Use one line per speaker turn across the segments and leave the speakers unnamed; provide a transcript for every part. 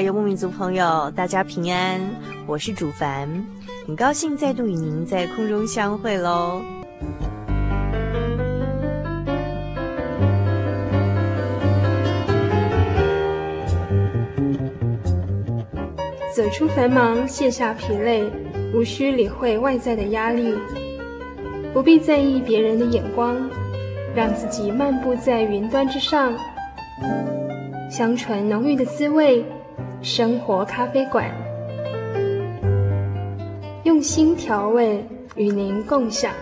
游牧民族朋友，大家平安，我是主凡，很高兴再度与您在空中相会喽。
走出繁忙，卸下疲累，无需理会外在的压力，不必在意别人的眼光，让自己漫步在云端之上。香醇浓郁的滋味，生活咖啡馆，用心调味，与您共享。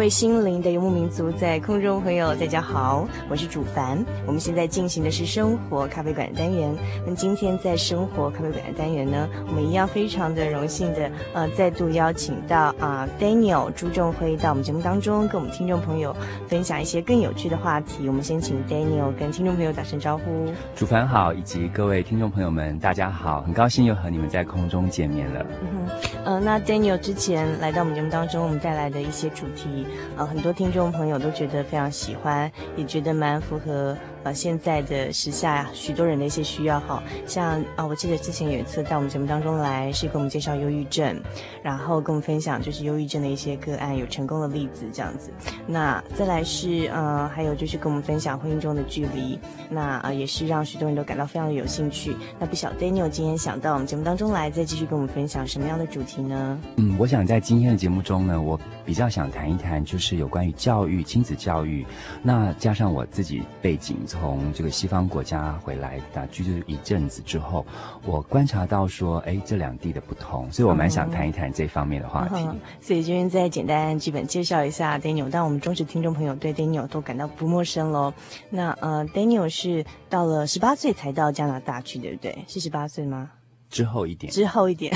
位心灵的游牧民族，在空中朋友，大家好，我是主凡。我们现在进行的是生活咖啡馆的单元。那今天在生活咖啡馆的单元呢，我们一样非常的荣幸的，呃，再度邀请到啊、呃、Daniel 朱仲辉到我们节目当中，跟我们听众朋友分享一些更有趣的话题。我们先请 Daniel 跟听众朋友打声招呼。
主凡好，以及各位听众朋友们，大家好，很高兴又和你们在空中见面了。
嗯哼，呃，那 Daniel 之前来到我们节目当中，我们带来的一些主题。呃，很多听众朋友都觉得非常喜欢，也觉得蛮符合。呃，现在的时下，许多人的一些需要哈，像啊，我记得之前有一次到我们节目当中来，是给我们介绍忧郁症，然后跟我们分享就是忧郁症的一些个案，有成功的例子这样子。那再来是呃，还有就是跟我们分享婚姻中的距离，那呃也是让许多人都感到非常的有兴趣。那不晓得 Daniel 今天想到我们节目当中来，再继续跟我们分享什么样的主题呢？
嗯，我想在今天的节目中呢，我比较想谈一谈，就是有关于教育、亲子教育，那加上我自己背景。从这个西方国家回来打居住一阵子之后，我观察到说，哎，这两地的不同，所以我蛮想谈一谈这方面的话
题。所以今天再简单基本介绍一下 Daniel，但我们忠实听众朋友对 Daniel 都感到不陌生喽。那呃，Daniel 是到了十八岁才到加拿大去，对不对？是十八岁吗？
之后一点，
之后一点，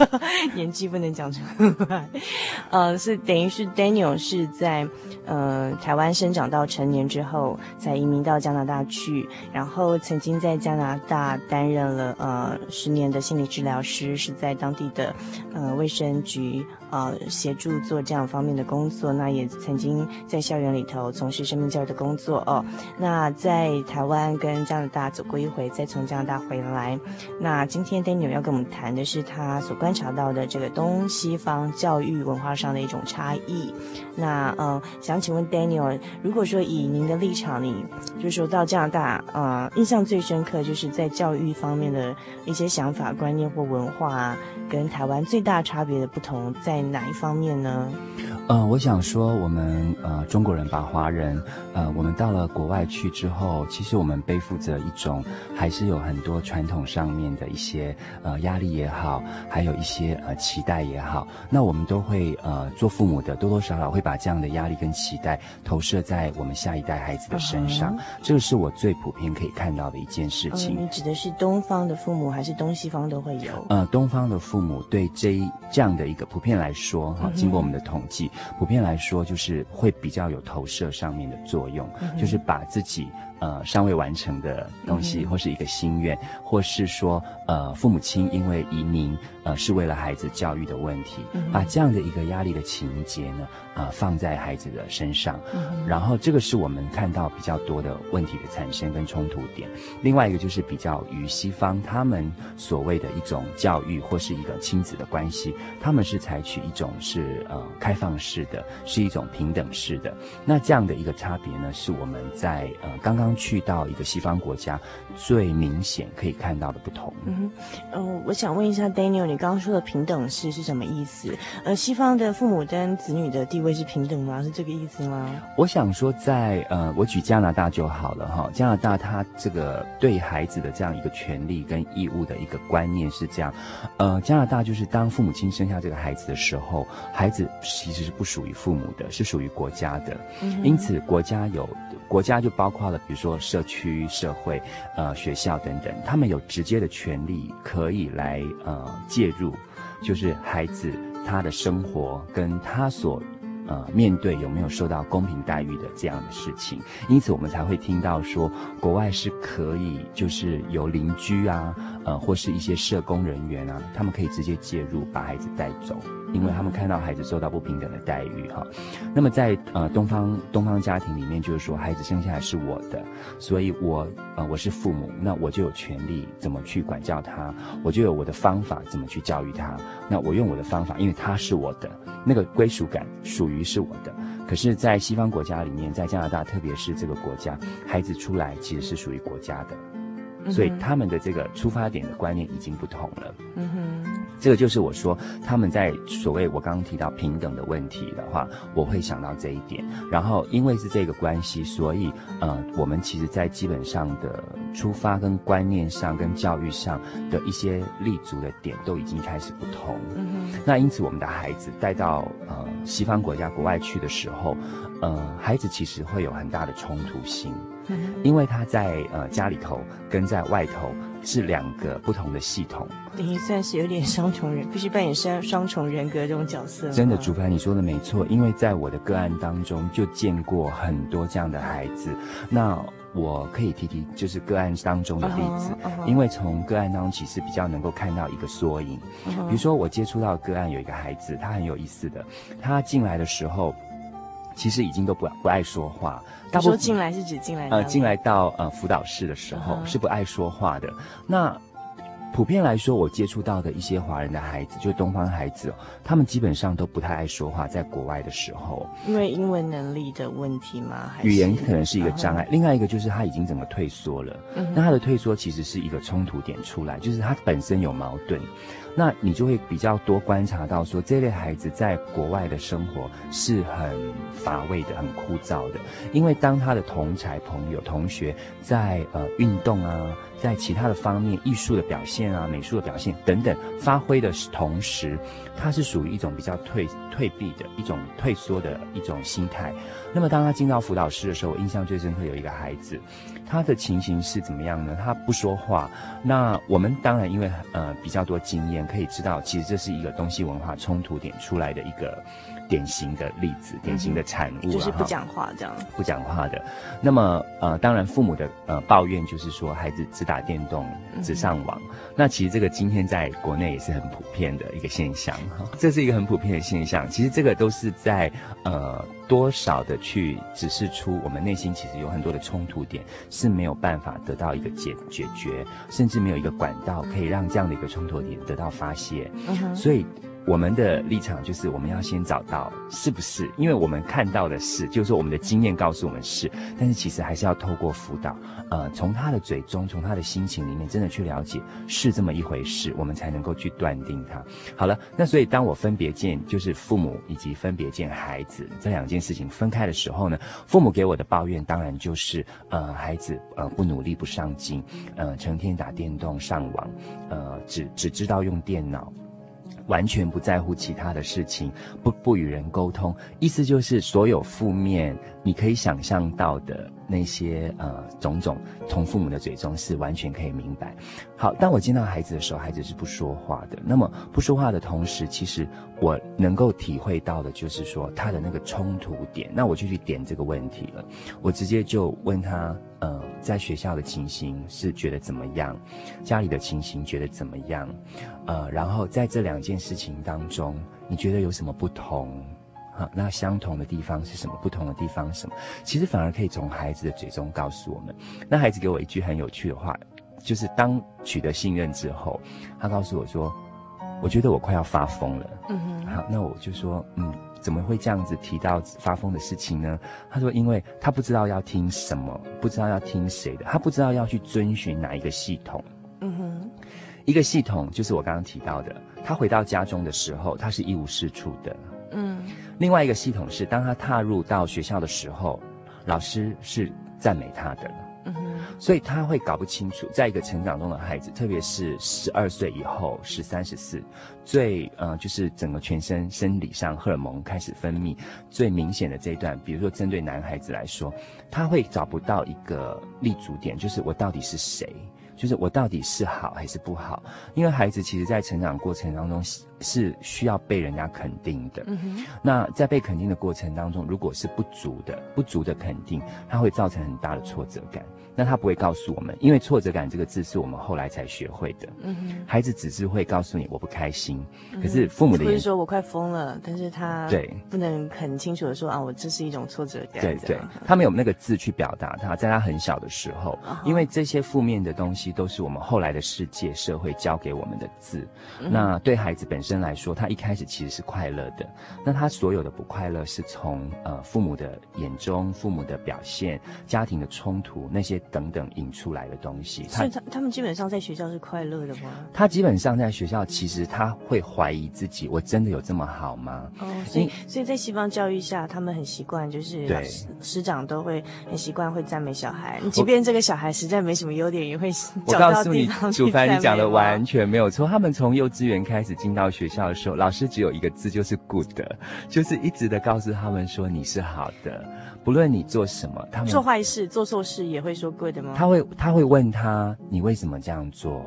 年纪不能讲出来。呃，是等于是 Daniel 是在呃台湾生长到成年之后，才移民到加拿大去，然后曾经在加拿大担任了呃十年的心理治疗师，是在当地的呃卫生局。呃，协助做这样方面的工作，那也曾经在校园里头从事生命教育的工作哦。那在台湾跟加拿大走过一回，再从加拿大回来。那今天 Daniel 要跟我们谈的是他所观察到的这个东西方教育文化上的一种差异。那呃，想请问 Daniel，如果说以您的立场，你就是说到加拿大，呃，印象最深刻就是在教育方面的一些想法、观念或文化，跟台湾最大差别的不同在哪一方面呢？
呃，我想说，我们呃中国人吧，华人，呃，我们到了国外去之后，其实我们背负着一种，还是有很多传统上面的一些呃压力也好，还有一些呃期待也好，那我们都会呃做父母的多多少少会把这样的压力跟期待投射在我们下一代孩子的身上，uh -huh. 这个是我最普遍可以看到的一件事情。
Uh. 你指的是东方的父母，还是东西方都会有？
呃，东方的父母对这一这样的一个普遍来说，哈，经过我们的统计。Uh. 普遍来说，就是会比较有投射上面的作用，嗯、就是把自己。呃，尚未完成的东西，或是一个心愿，嗯、或是说，呃，父母亲因为移民，呃，是为了孩子教育的问题，嗯、把这样的一个压力的情节呢，呃，放在孩子的身上，嗯、然后这个是我们看到比较多的问题的产生跟冲突点。另外一个就是比较于西方他们所谓的一种教育或是一个亲子的关系，他们是采取一种是呃开放式的，是一种平等式的。那这样的一个差别呢，是我们在呃刚刚。去到一个西方国家，最明显可以看到的不同。
嗯，呃，我想问一下 Daniel，你刚刚说的平等式是什么意思？呃，西方的父母跟子女的地位是平等吗？是这个意思吗？
我想说在，在呃，我举加拿大就好了哈。加拿大它这个对孩子的这样一个权利跟义务的一个观念是这样。呃，加拿大就是当父母亲生下这个孩子的时候，孩子其实是不属于父母的，是属于国家的。嗯，因此，国家有国家就包括了，比如。说社区、社会、呃学校等等，他们有直接的权利可以来呃介入，就是孩子他的生活跟他所呃面对有没有受到公平待遇的这样的事情，因此我们才会听到说国外是可以就是有邻居啊，呃或是一些社工人员啊，他们可以直接介入把孩子带走。因为他们看到孩子受到不平等的待遇，哈，那么在呃东方东方家庭里面，就是说孩子生下来是我的，所以我呃我是父母，那我就有权利怎么去管教他，我就有我的方法怎么去教育他，那我用我的方法，因为他是我的，那个归属感属于是我的。可是，在西方国家里面，在加拿大，特别是这个国家，孩子出来其实是属于国家的，所以他们的这个出发点的观念已经不同了。嗯哼。这个就是我说他们在所谓我刚刚提到平等的问题的话，我会想到这一点。然后因为是这个关系，所以呃，我们其实在基本上的出发跟观念上跟教育上的一些立足的点都已经开始不同。嗯哼。那因此我们的孩子带到呃西方国家国外去的时候，呃，孩子其实会有很大的冲突性。嗯。因为他在呃家里头跟在外头。是两个不同的系统，
等于算是有点双重人，必须扮演双双重人格这种角色。
真的，主凡你说的没错，因为在我的个案当中就见过很多这样的孩子。那我可以提提，就是个案当中的例子，uh -huh, uh -huh. 因为从个案当中其实比较能够看到一个缩影。Uh -huh. 比如说，我接触到个案有一个孩子，他很有意思的，他进来的时候。其实已经都不不爱说话。
他说进来是指进来
呃进来到呃辅导室的时候是不爱说话的。那普遍来说，我接触到的一些华人的孩子，就是东方孩子哦，他们基本上都不太爱说话，在国外的时候。
因为英文能力的问题吗？还是
语言可能是一个障碍。另外一个就是他已经整个退缩了。那他的退缩其实是一个冲突点出来，就是他本身有矛盾。那你就会比较多观察到说，这类孩子在国外的生活是很乏味的、很枯燥的，因为当他的同才朋友、同学在呃运动啊，在其他的方面、艺术的表现啊、美术的表现等等发挥的同时，他是属于一种比较退退避的一种退缩的一种心态。那么当他进到辅导室的时候，我印象最深刻有一个孩子。他的情形是怎么样呢？他不说话。那我们当然因为呃比较多经验，可以知道其实这是一个东西文化冲突点出来的一个典型的例子，典型的产物，啊嗯。
就是不讲话这样。
不讲话的。那么呃，当然父母的呃抱怨就是说孩子只打电动，只上网，嗯。那其实这个今天在国内也是很普遍的一个现象哈。这是一个很普遍的现象。其实这个都是在呃。多少的去指示出我们内心其实有很多的冲突点是没有办法得到一个解解决，甚至没有一个管道可以让这样的一个冲突点得到发泄。所以我们的立场就是我们要先找到是不是，因为我们看到的是，就是说我们的经验告诉我们是，但是其实还是要透过辅导，呃，从他的嘴中，从他的心情里面，真的去了解是这么一回事，我们才能够去断定他。好了，那所以当我分别见就是父母以及分别见孩子这两件事情分开的时候呢，父母给我的抱怨当然就是，呃，孩子呃不努力不上进，呃，成天打电动上网，呃，只只知道用电脑。完全不在乎其他的事情，不不与人沟通，意思就是所有负面你可以想象到的那些呃种种，从父母的嘴中是完全可以明白。好，当我见到孩子的时候，孩子是不说话的。那么不说话的同时，其实我能够体会到的就是说他的那个冲突点。那我就去点这个问题了，我直接就问他，呃，在学校的情形是觉得怎么样？家里的情形觉得怎么样？呃，然后在这两件事情当中，你觉得有什么不同？好，那相同的地方是什么？不同的地方是什么？其实反而可以从孩子的嘴中告诉我们。那孩子给我一句很有趣的话，就是当取得信任之后，他告诉我说：“我觉得我快要发疯了。”嗯哼。好，那我就说：“嗯，怎么会这样子提到发疯的事情呢？”他说：“因为他不知道要听什么，不知道要听谁的，他不知道要去遵循哪一个系统。”嗯哼。一个系统就是我刚刚提到的，他回到家中的时候，他是一无是处的。嗯，另外一个系统是，当他踏入到学校的时候，老师是赞美他的。嗯哼，所以他会搞不清楚，在一个成长中的孩子，特别是十二岁以后，十三、十四，最呃，就是整个全身生理上荷尔蒙开始分泌最明显的这一段，比如说针对男孩子来说，他会找不到一个立足点，就是我到底是谁。就是我到底是好还是不好？因为孩子其实，在成长过程当中是需要被人家肯定的。嗯。那在被肯定的过程当中，如果是不足的、不足的肯定，它会造成很大的挫折感。那他不会告诉我们，因为挫折感这个字是我们后来才学会的。嗯哼。孩子只是会告诉你我不开心，可是父母的意思是说
我快疯了，但是他对不能很清楚的说啊，我这是一种挫折感。
对对，他没有那个字去表达他，在他很小的时候，因为这些负面的东西都是我们后来的世界社会教给我们的字。那对孩子本身来说，他一开始其实是快乐的，那他所有的不快乐是从呃父母的眼中、父母的表现、家庭的冲突那些。等等引出来的东西，
所以他他们基本上在学校是快乐的吗？
他基本上在学校，其实他会怀疑自己，我真的有这么好吗？
哦，所以所以在西方教育下，他们很习惯，就是对师长都会很习惯会赞美小孩，即便这个小孩实在没什么优点，也会 找到地方去赞美。我告诉你，主凡，你讲的完全没有错。他们从幼稚园开始进到学校的时候，老师只有一个字，就是 good，就是一直的告诉他们说你是好的。不论你做什么，他们做坏事、做错事也会说 good 吗？
他会，他会问他，你为什么这样做？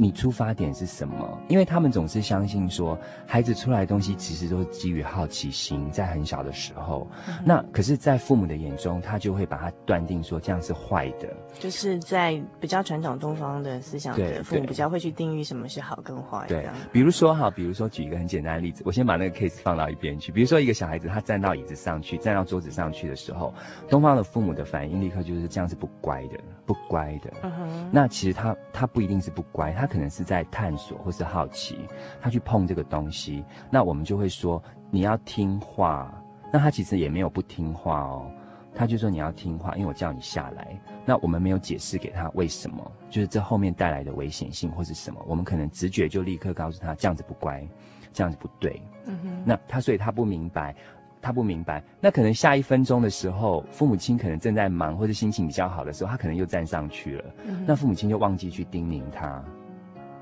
你出发点是什么？因为他们总是相信说，孩子出来的东西其实都是基于好奇心，在很小的时候。嗯、那可是，在父母的眼中，他就会把它断定说这样是坏的。
就是在比较传统东方的思想的父母比较会去定义什么是好跟坏。
对，比如说哈，比如说举一个很简单的例子，我先把那个 case 放到一边去。比如说一个小孩子，他站到椅子上去，站到桌子上去的时候，东方的父母的反应立刻就是这样是不乖的，不乖的。嗯哼。那其实他他不一定是不乖，他可能是在探索或是好奇，他去碰这个东西，那我们就会说你要听话。那他其实也没有不听话哦，他就说你要听话，因为我叫你下来。那我们没有解释给他为什么，就是这后面带来的危险性或是什么，我们可能直觉就立刻告诉他这样子不乖，这样子不对。嗯哼。那他所以他不明白。他不明白，那可能下一分钟的时候，父母亲可能正在忙，或者心情比较好的时候，他可能又站上去了。嗯、那父母亲就忘记去叮咛他，嗯、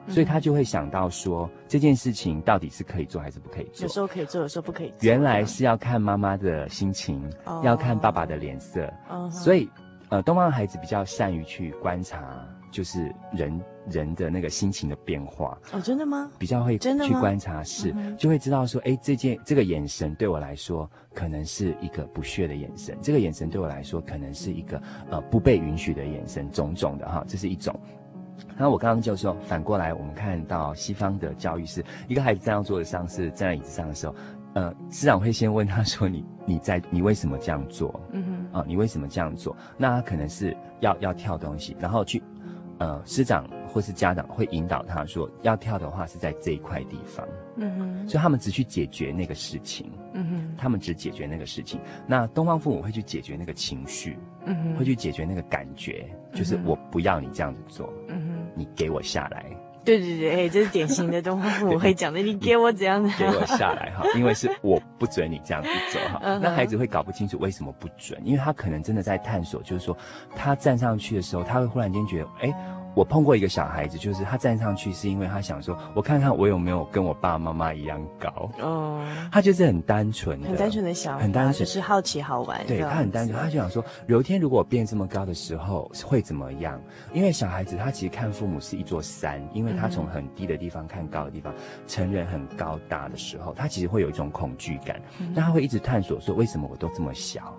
所以他就会想到说，这件事情到底是可以做还是不可以做？
有时候可以做，有时候不可以做。
原来是要看妈妈的心情，哦、要看爸爸的脸色。哦、所以，呃，东方的孩子比较善于去观察，就是人。人的那个心情的变化
哦，真的吗？
比较会真的去观察，是就会知道说，哎，这件这个眼神对我来说，可能是一个不屑的眼神；这个眼神对我来说，可能是一个呃不被允许的眼神，种种的哈，这是一种。那我刚刚就说，反过来，我们看到西方的教育是一个孩子站到桌子上，是站在椅子上的时候，呃，师长会先问他说：“你你在你为什么这样做？”嗯哼，啊，你为什么这样做？那他可能是要要跳东西，然后去。呃，师长或是家长会引导他说，要跳的话是在这一块地方。
嗯哼，
所以他们只去解决那个事情。
嗯哼，
他们只解决那个事情。那东方父母会去解决那个情绪。
嗯哼，
会去解决那个感觉，就是我不要你这样子做。
嗯哼，
你给我下来。
对对对，哎，这是典型的东方父母 会讲的，你给我怎样的？
给我下来哈，因为是我不准你这样子走哈。那孩子会搞不清楚为什么不准，因为他可能真的在探索，就是说他站上去的时候，他会忽然间觉得，哎。我碰过一个小孩子，就是他站上去是因为他想说，我看看我有没有跟我爸爸妈妈一样高。哦，他就是很单纯的，
很单纯的想法，
很单纯，
就是好奇好玩。
对，他很单纯，他就想说，有一天如果我变这么高的时候会怎么样？因为小孩子他其实看父母是一座山，因为他从很低的地方看高的地方，成人很高大的时候，他其实会有一种恐惧感。那他会一直探索说，为什么我都这么小？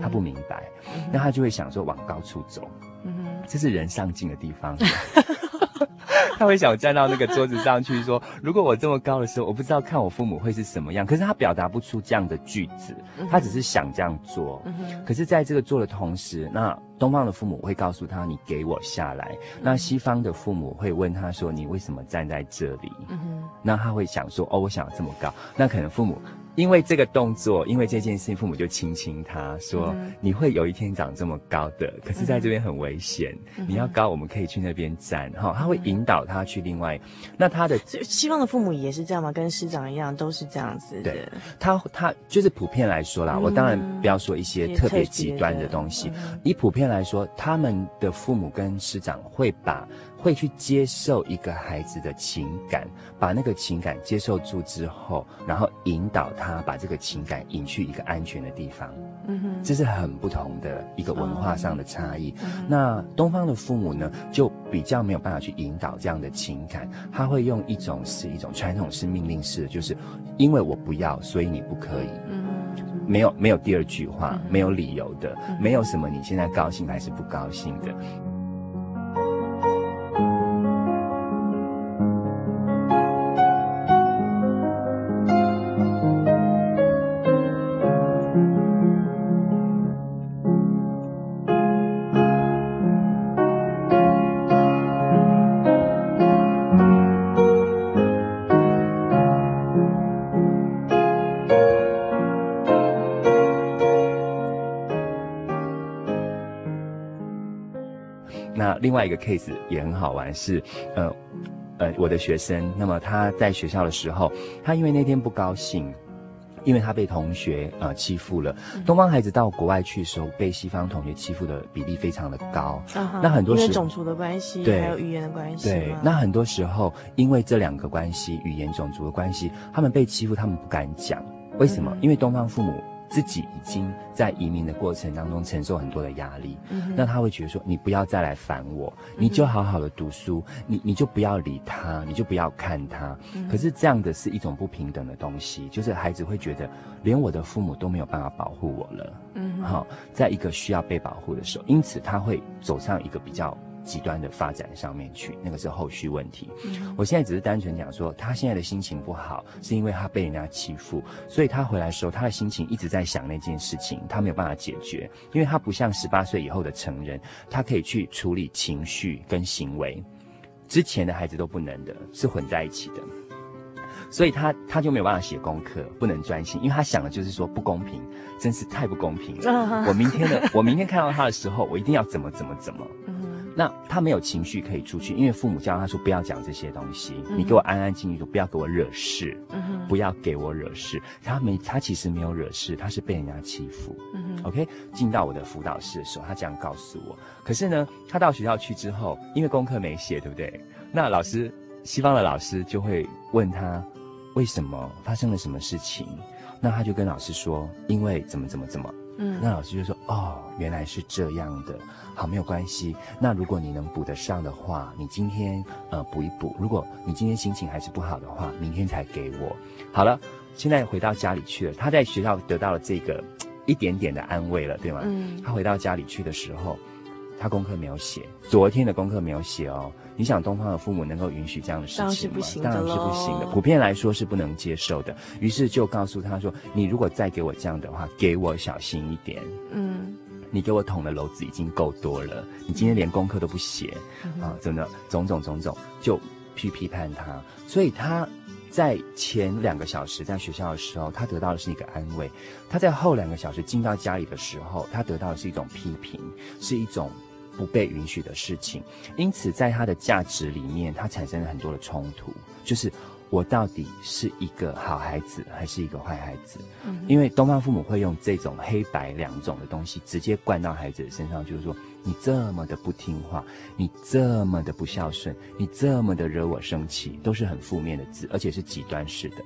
他不明白，那他就会想说往高处走。这是人上进的地方。他会想站到那个桌子上去说：“如果我这么高的时候，我不知道看我父母会是什么样。”可是他表达不出这样的句子，他只是想这样做。可是在这个做的同时，那东方的父母会告诉他：“你给我下来。”那西方的父母会问他说：“你为什么站在这里？”那他会想说：“哦，我想要这么高。”那可能父母。因为这个动作，因为这件事情，父母就亲亲他说：“嗯、你会有一天长这么高的，可是在这边很危险。嗯、你要高，我们可以去那边站。哈、嗯，他会引导他去另外。那他的
西方的父母也是这样吗？跟师长一样，都是这样子的。
对，他他就是普遍来说啦。嗯、我当然不要说一些特别极端的东西。嗯、以普遍来说，他们的父母跟师长会把。会去接受一个孩子的情感，把那个情感接受住之后，然后引导他把这个情感引去一个安全的地方。嗯哼，这是很不同的一个文化上的差异。嗯、那东方的父母呢，就比较没有办法去引导这样的情感，他会用一种是一种传统式命令式的，就是因为我不要，所以你不可以。嗯，没有没有第二句话，没有理由的，没有什么你现在高兴还是不高兴的。另外一个 case 也很好玩，是，呃，呃，我的学生，那么他在学校的时候，他因为那天不高兴，因为他被同学呃欺负了。嗯、东方孩子到国外去的时候，被西方同学欺负的比例非常的高。嗯、那很多时因为种
族的关系，
对，
还有语言的关系。
对，那很多时候因为这两个关系，语言、种族的关系，他们被欺负，他们不敢讲。为什么？嗯、因为东方父母。自己已经在移民的过程当中承受很多的压力，嗯、那他会觉得说：“你不要再来烦我，你就好好的读书，嗯、你你就不要理他，你就不要看他。嗯”可是这样的是一种不平等的东西，就是孩子会觉得连我的父母都没有办法保护我了。嗯，好，在一个需要被保护的时候，因此他会走上一个比较。极端的发展上面去，那个是后续问题。嗯、我现在只是单纯讲说，他现在的心情不好，是因为他被人家欺负，所以他回来的时候，他的心情一直在想那件事情，他没有办法解决，因为他不像十八岁以后的成人，他可以去处理情绪跟行为，之前的孩子都不能的，是混在一起的，所以他他就没有办法写功课，不能专心，因为他想的就是说不公平，真是太不公平了。啊、我明天的我明天看到他的时候，我一定要怎么怎么怎么。那他没有情绪可以出去，因为父母教他说不要讲这些东西，嗯、你给我安安静静的，不要给我惹事，不要给我惹事。他没，他其实没有惹事，他是被人家欺负。OK，进到我的辅导室的时候，他这样告诉我。可是呢，他到学校去之后，因为功课没写，对不对？那老师，西方的老师就会问他为什么发生了什么事情，那他就跟老师说，因为怎么怎么怎么。嗯，那老师就说：“哦，原来是这样的，好，没有关系。那如果你能补得上的话，你今天呃补一补；如果你今天心情还是不好的话，明天才给我。好了，现在回到家里去了。他在学校得到了这个一点点的安慰了，对吗？嗯。他回到家里去的时候，他功课没有写，昨天的功课没有写哦。你想东方的父母能够允许这样的事情吗？当然是不行的，普遍来说是不能接受的。于是就告诉他说：“你如果再给我这样的话，给我小心一点。”嗯。你给我捅的篓子已经够多了，你今天连功课都不写，嗯、啊，真的种种种种，就去批判他。所以他在前两个小时在学校的时候，他得到的是一个安慰；他在后两个小时进到家里的时候，他得到的是一种批评，是一种不被允许的事情。因此，在他的价值里面，他产生了很多的冲突，就是。我到底是一个好孩子还是一个坏孩子？嗯，因为东方父母会用这种黑白两种的东西直接灌到孩子的身上，就是说你这么的不听话，你这么的不孝顺，你这么的惹我生气，都是很负面的字，而且是极端式的。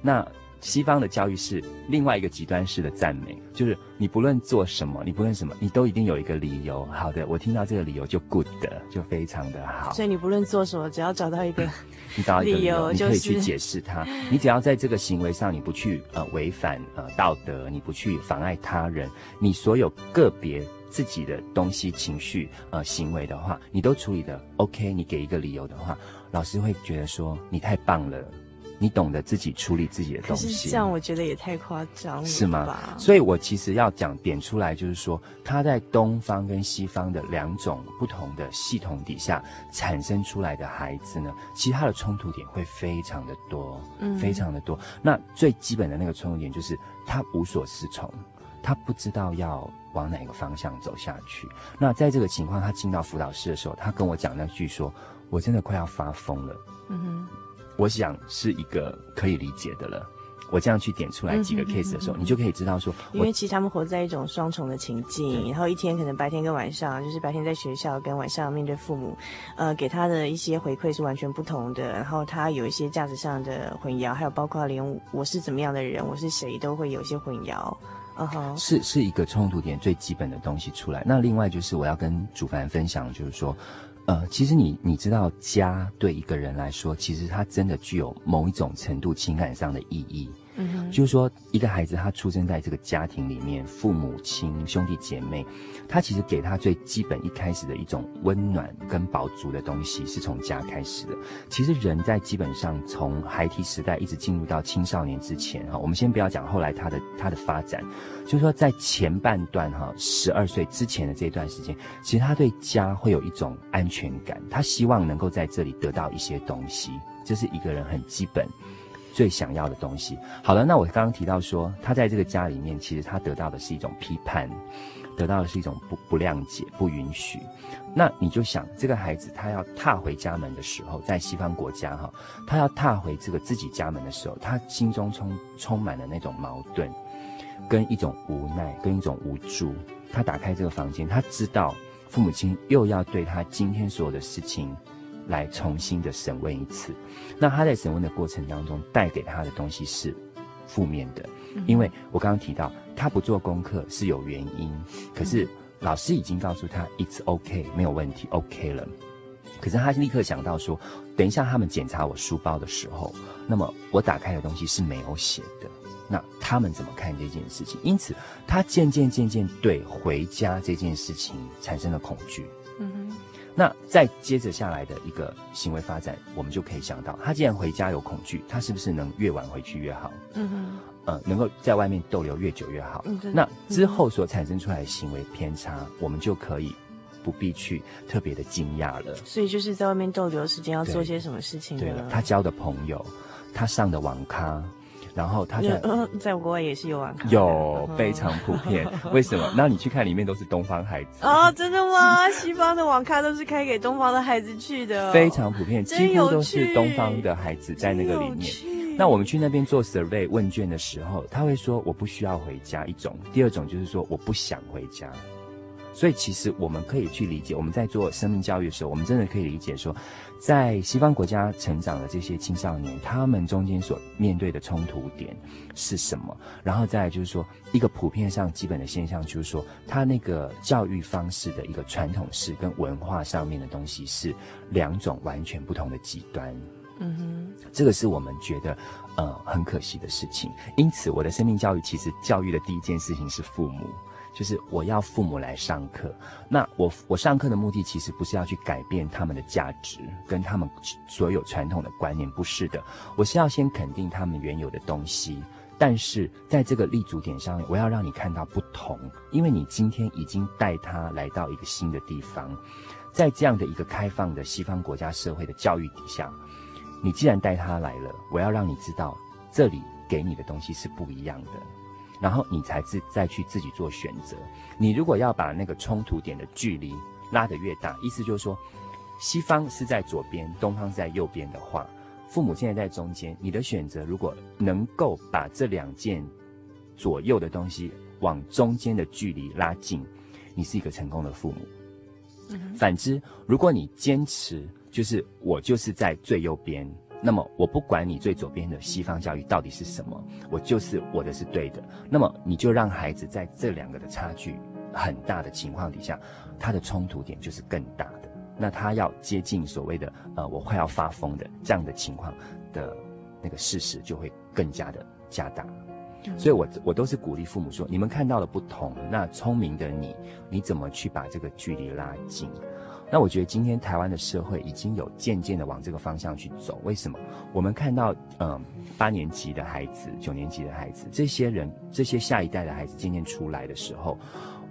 那。西方的教育是另外一个极端式的赞美，就是你不论做什么，你不论什么，你都一定有一个理由。好的，我听到这个理由就 good 的，就非常的好。
所以你不论做什么，只要找到一个，
你找到一个理由，你可以去解释它。你只要在这个行为上，你不去呃违反呃道德，你不去妨碍他人，你所有个别自己的东西、情绪呃行为的话，你都处理的 OK。你给一个理由的话，老师会觉得说你太棒了。你懂得自己处理自己的东西，
这样我觉得也太夸张了，
是吗？所以我其实要讲点出来，就是说他在东方跟西方的两种不同的系统底下产生出来的孩子呢，其实他的冲突点会非常的多，嗯，非常的多。那最基本的那个冲突点就是他无所适从，他不知道要往哪个方向走下去。那在这个情况，他进到辅导室的时候，他跟我讲那句说：“我真的快要发疯了。”嗯哼。我想是一个可以理解的了。我这样去点出来几个 case 的时候，嗯、哼哼哼你就可以知道说，
因为其实他们活在一种双重的情境，然后一天可能白天跟晚上，就是白天在学校跟晚上面对父母，呃，给他的一些回馈是完全不同的。然后他有一些价值上的混淆，还有包括连我是怎么样的人，我是谁，都会有一些混淆。嗯哼，
是是一个冲突点最基本的东西出来。那另外就是我要跟主凡分享，就是说。呃，其实你你知道，家对一个人来说，其实它真的具有某一种程度情感上的意义。嗯，就是说，一个孩子他出生在这个家庭里面，父母亲、兄弟姐妹，他其实给他最基本一开始的一种温暖跟饱足的东西，是从家开始的。其实人在基本上从孩提时代一直进入到青少年之前，哈，我们先不要讲后来他的他的发展，就是说在前半段哈，十二岁之前的这段时间，其实他对家会有一种安全感，他希望能够在这里得到一些东西，这是一个人很基本。最想要的东西。好了，那我刚刚提到说，他在这个家里面，其实他得到的是一种批判，得到的是一种不不谅解、不允许。那你就想，这个孩子他要踏回家门的时候，在西方国家哈，他要踏回这个自己家门的时候，他心中充充满了那种矛盾，跟一种无奈，跟一种无助。他打开这个房间，他知道父母亲又要对他今天所有的事情。来重新的审问一次，那他在审问的过程当中带给他的东西是负面的，因为我刚刚提到他不做功课是有原因，可是老师已经告诉他 it's OK 没有问题 OK 了，可是他立刻想到说，等一下他们检查我书包的时候，那么我打开的东西是没有写的，那他们怎么看这件事情？因此他渐渐渐渐对回家这件事情产生了恐惧。嗯哼。那再接着下来的一个行为发展，我们就可以想到，他既然回家有恐惧，他是不是能越晚回去越好？嗯哼，呃，能够在外面逗留越久越好。嗯，那之后所产生出来的行为偏差，嗯，我们就可以不必去特别的惊讶了。
所以就是在外面逗留的时间要做些什么事情呢？
对了，他交的朋友，他上的网咖。然后他在
在国外也是有网咖，
有非常普遍。为什么？那你去看里面都是东方孩子
啊？真的吗？西方的网咖都是开给东方的孩子去的，
非常普遍，几乎都是东方的孩子在那个里面。那我们去那边做 survey 问卷的时候，他会说我不需要回家，一种；第二种就是说我不想回家。所以其实我们可以去理解，我们在做生命教育的时候，我们真的可以理解说，在西方国家成长的这些青少年，他们中间所面对的冲突点是什么？然后再来就是说，一个普遍上基本的现象就是说，他那个教育方式的一个传统式跟文化上面的东西是两种完全不同的极端。嗯哼，这个是我们觉得呃很可惜的事情。因此，我的生命教育其实教育的第一件事情是父母。就是我要父母来上课。那我我上课的目的其实不是要去改变他们的价值跟他们所有传统的观念，不是的。我是要先肯定他们原有的东西，但是在这个立足点上，我要让你看到不同，因为你今天已经带他来到一个新的地方，在这样的一个开放的西方国家社会的教育底下，你既然带他来了，我要让你知道这里给你的东西是不一样的。然后你才自再去自己做选择。你如果要把那个冲突点的距离拉得越大，意思就是说，西方是在左边，东方是在右边的话，父母现在在中间。你的选择如果能够把这两件左右的东西往中间的距离拉近，你是一个成功的父母。嗯。反之，如果你坚持就是我就是在最右边。那么我不管你最左边的西方教育到底是什么，我就是我的是对的。那么你就让孩子在这两个的差距很大的情况底下，他的冲突点就是更大的。那他要接近所谓的呃我快要发疯的这样的情况的那个事实就会更加的加大。所以我我都是鼓励父母说，你们看到了不同，那聪明的你，你怎么去把这个距离拉近？那我觉得今天台湾的社会已经有渐渐的往这个方向去走。为什么？我们看到，嗯，八年级的孩子、九年级的孩子，这些人、这些下一代的孩子渐渐出来的时候，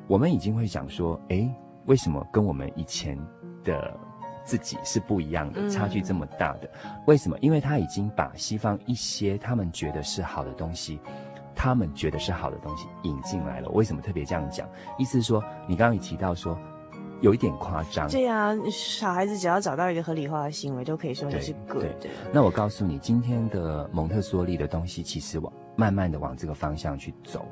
我们已经会想说，诶，为什么跟我们以前的自己是不一样的，差距这么大的？为什么？因为他已经把西方一些他们觉得是好的东西，他们觉得是好的东西引进来了。为什么特别这样讲？意思是说，你刚刚也提到说。有一点夸张。
对呀，小孩子只要找到一个合理化的行为，都可以说你是 good 的。
那我告诉你，今天的蒙特梭利的东西，其实往慢慢的往这个方向去走。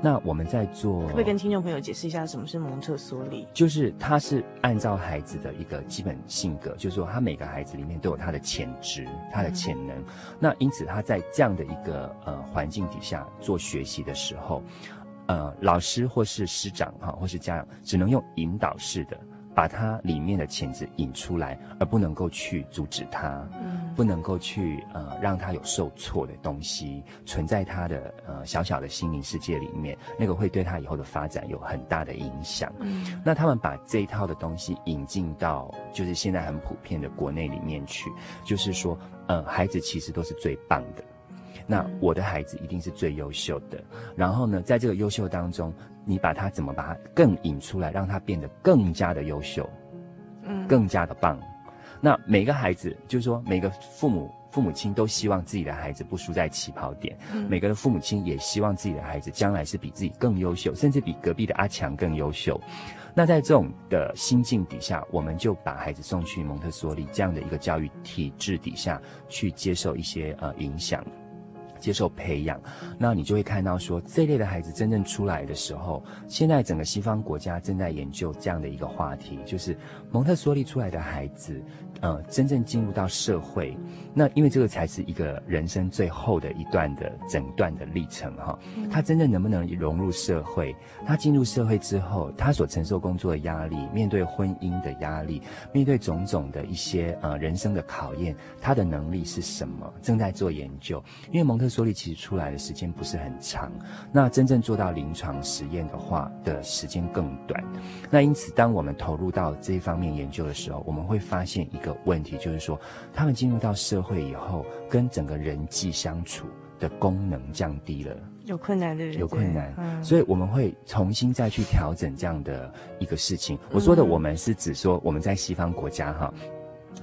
那我们在做，
可不可以跟听众朋友解释一下什么是蒙特梭利？
就是他是按照孩子的一个基本性格，就是说他每个孩子里面都有他的潜质、他的潜能。嗯、那因此他在这样的一个呃环境底下做学习的时候。呃，老师或是师长哈，或是家长，只能用引导式的，把他里面的潜质引出来，而不能够去阻止他，嗯，不能够去呃让他有受挫的东西存在他的呃小小的心灵世界里面，那个会对他以后的发展有很大的影响。嗯，那他们把这一套的东西引进到就是现在很普遍的国内里面去，就是说，呃，孩子其实都是最棒的。那我的孩子一定是最优秀的。然后呢，在这个优秀当中，你把他怎么把他更引出来，让他变得更加的优秀，嗯，更加的棒。那每个孩子，就是说每个父母父母亲都希望自己的孩子不输在起跑点。嗯，每个的父母亲也希望自己的孩子将来是比自己更优秀，甚至比隔壁的阿强更优秀。那在这种的心境底下，我们就把孩子送去蒙特梭利这样的一个教育体制底下去接受一些呃影响。接受培养，那你就会看到说，这类的孩子真正出来的时候，现在整个西方国家正在研究这样的一个话题，就是蒙特梭利出来的孩子。呃，真正进入到社会，那因为这个才是一个人生最后的一段的整段的历程哈。他真正能不能融入社会？他进入社会之后，他所承受工作的压力，面对婚姻的压力，面对种种的一些呃人生的考验，他的能力是什么？正在做研究。因为蒙特梭利其实出来的时间不是很长，那真正做到临床实验的话的时间更短。那因此，当我们投入到这一方面研究的时候，我们会发现一个。问题就是说，他们进入到社会以后，跟整个人际相处的功能降低了，
有困难的人，
有困难，嗯，所以我们会重新再去调整这样的一个事情。我说的我们是指说我们在西方国家哈。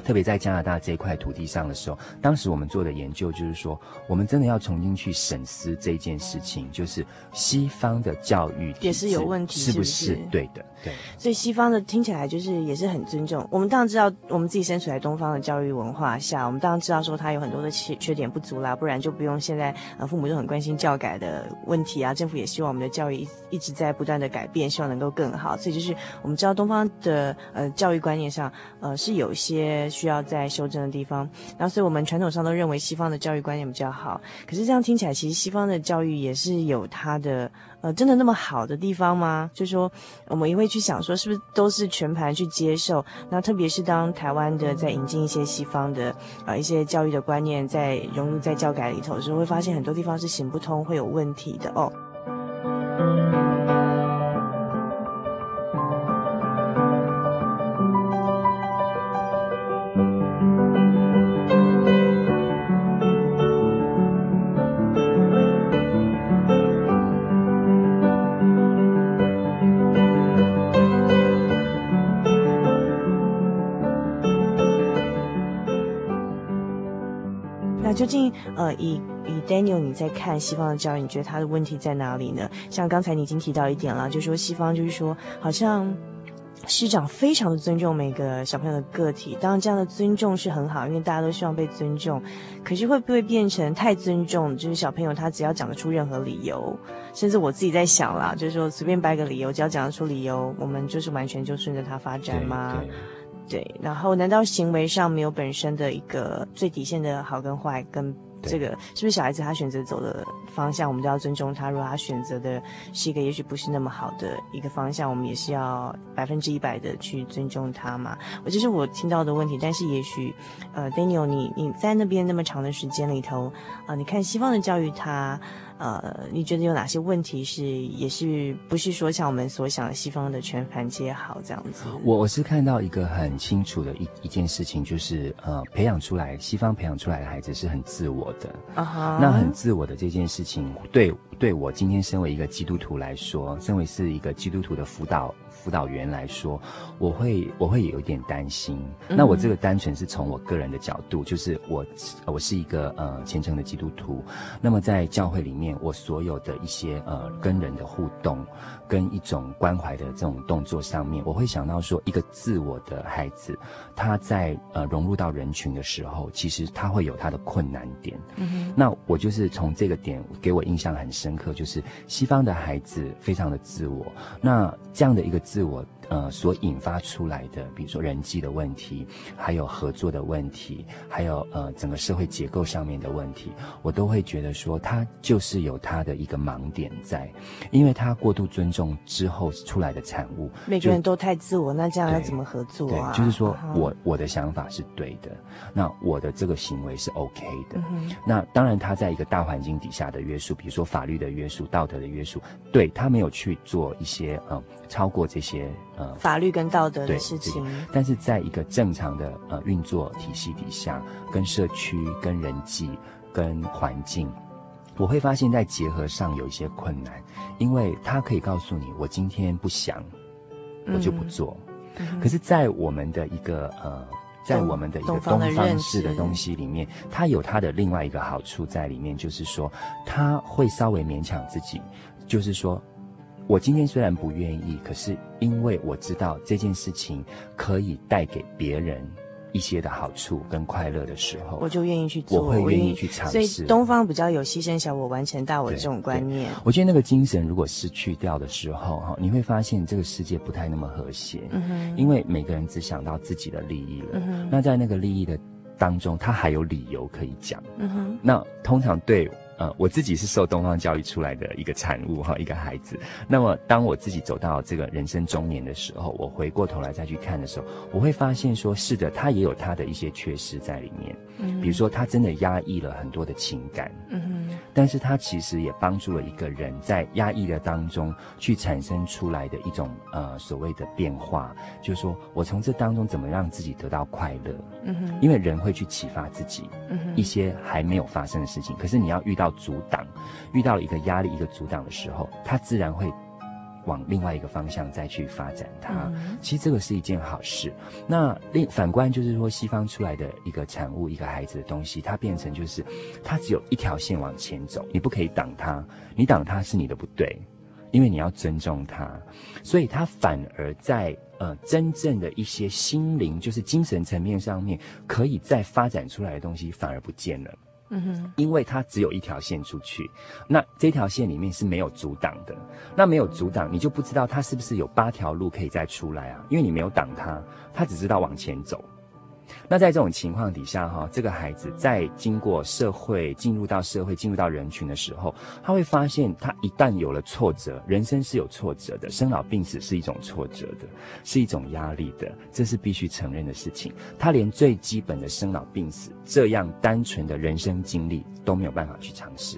特别在加拿大这块土地上的时候，当时我们做的研究就是说，我们真的要重新去审视这件事情，就是西方的教育
也是有问题，
是不是？对的，对。
所以西方的听起来就是也是很尊重。我们当然知道，我们自己身处在东方的教育文化下，我们当然知道说它有很多的缺缺点不足啦，不然就不用现在呃父母都很关心教改的问题啊，政府也希望我们的教育一一直在不断的改变，希望能够更好。所以就是我们知道东方的呃教育观念上呃是有一些。需要在修正的地方，然后所以我们传统上都认为西方的教育观念比较好。可是这样听起来，其实西方的教育也是有它的呃，真的那么好的地方吗？就说，我们也会去想说，是不是都是全盘去接受？那特别是当台湾的在引进一些西方的呃一些教育的观念，在融入在教改里头的时候，会发现很多地方是行不通，会有问题的哦。呃，以以 Daniel 你在看西方的教育，你觉得他的问题在哪里呢？像刚才你已经提到一点了，就是说西方就是说好像。师长非常的尊重每个小朋友的个体，当然这样的尊重是很好，因为大家都希望被尊重。可是会不会变成太尊重？就是小朋友他只要讲得出任何理由，甚至我自己在想啦，就是说随便掰个理由，只要讲得出理由，我们就是完全就顺着他发展吗？对，对，然后难道行为上没有本身的一个最底线的好跟坏跟？这个是不是小孩子他选择走的方向，我们都要尊重他。如果他选择的是一个也许不是那么好的一个方向，我们也是要百分之一百的去尊重他嘛。我这是我听到的问题，但是也许，呃，Daniel，你你在那边那么长的时间里头，啊、你看西方的教育他。呃，你觉得有哪些问题是也是不是说像我们所想的西方的全盘皆好这样子？
我我是看到一个很清楚的一一件事情，就是呃，培养出来西方培养出来的孩子是很自我的。那很自我的这件事情，对对我今天身为一个基督徒来说，身为是一个基督徒的辅导。辅导员来说，我会我会有一点担心。那我这个单纯是从我个人的角度，就是我我是一个呃虔诚的基督徒。那么在教会里面，我所有的一些呃跟人的互动，跟一种关怀的这种动作上面，我会想到说，一个自我的孩子，他在呃融入到人群的时候，其实他会有他的困难点。嗯哼。那我就是从这个点给我印象很深刻，就是西方的孩子非常的自我。那这样的一个。自我呃所引发出来的，比如说人际的问题，还有合作的问题，还有呃整个社会结构上面的问题，我都会觉得说他就是有他的一个盲点在，因为他过度尊重之后出来的产物。
每个人都太自我，那这样要怎么合作啊？
对，就是说我我的想法是对的，那我的这个行为是 OK 的。嗯、那当然他在一个大环境底下的约束，比如说法律的约束、道德的约束，对他没有去做一些呃超过这些呃
法律跟道德的事情，
但是在一个正常的呃运作体系底下，跟社区、跟人际、跟环境，我会发现在结合上有一些困难，因为他可以告诉你，我今天不想，我就不做。嗯、可是，在我们的一个呃，在我们的一个东方式的东西里面，它有它的另外一个好处在里面，就是说，它会稍微勉强自己，就是说。我今天虽然不愿意，可是因为我知道这件事情可以带给别人一些的好处跟快乐的时候，
我就愿意去做，
我会愿意去尝试。
所以东方比较有牺牲小我完成大我的这种观念。
我觉得那个精神如果失去掉的时候，哈，你会发现这个世界不太那么和谐。嗯哼，因为每个人只想到自己的利益了。嗯哼，那在那个利益的当中，他还有理由可以讲。嗯哼，那通常对。呃，我自己是受东方教育出来的一个产物哈，一个孩子。那么，当我自己走到这个人生中年的时候，我回过头来再去看的时候，我会发现说，是的，他也有他的一些缺失在里面。嗯，比如说，他真的压抑了很多的情感。嗯哼，但是他其实也帮助了一个人在压抑的当中去产生出来的一种呃所谓的变化，就是说我从这当中怎么让自己得到快乐。嗯哼，因为人会去启发自己。一些还没有发生的事情，可是你要遇到。要阻挡，遇到了一个压力、一个阻挡的时候，他自然会往另外一个方向再去发展它。嗯、其实这个是一件好事。那另反观就是说，西方出来的一个产物，一个孩子的东西，它变成就是，它只有一条线往前走，你不可以挡它，你挡它是你的不对，因为你要尊重它，所以它反而在呃真正的一些心灵，就是精神层面上面，可以再发展出来的东西，反而不见了。嗯哼，因为它只有一条线出去，那这条线里面是没有阻挡的，那没有阻挡，你就不知道它是不是有八条路可以再出来啊？因为你没有挡它，它只知道往前走。那在这种情况底下，哈，这个孩子在经过社会、进入到社会、进入到人群的时候，他会发现，他一旦有了挫折，人生是有挫折的，生老病死是一种挫折的，是一种压力的，这是必须承认的事情。他连最基本的生老病死这样单纯的人生经历都没有办法去尝试。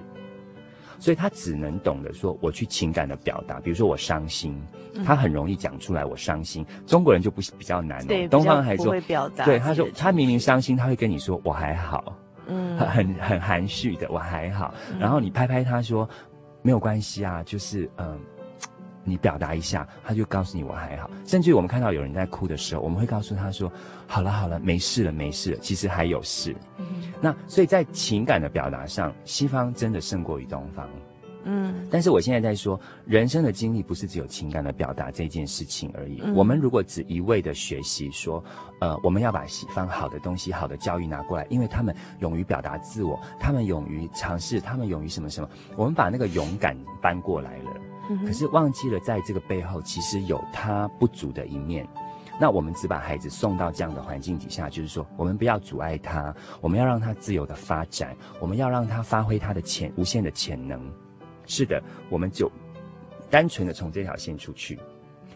所以他只能懂得说，我去情感的表达，比如说我伤心，他很容易讲出来我伤心。嗯、中国人就不比较难哦，对，东方还说，会表达对，他说他明明伤心，他会跟你说我还好，嗯，很很含蓄的我还好。然后你拍拍他说没有关系啊，就是嗯、呃，你表达一下，他就告诉你我还好。甚至于我们看到有人在哭的时候，我们会告诉他说：“好了好了，没事了没事了。”其实还有事。嗯、那所以在情感的表达上，西方真的胜过于东方。嗯，但是我现在在说，人生的经历不是只有情感的表达这件事情而已。嗯、我们如果只一味的学习说，呃，我们要把西方好的东西、好的教育拿过来，因为他们勇于表达自我，他们勇于尝试，他们勇于什么什么，我们把那个勇敢搬过来了。嗯、可是忘记了，在这个背后其实有他不足的一面。那我们只把孩子送到这样的环境底下，就是说，我们不要阻碍他，我们要让他自由的发展，我们要让他发挥他的潜无限的潜能。是的，我们就单纯的从这条线出去。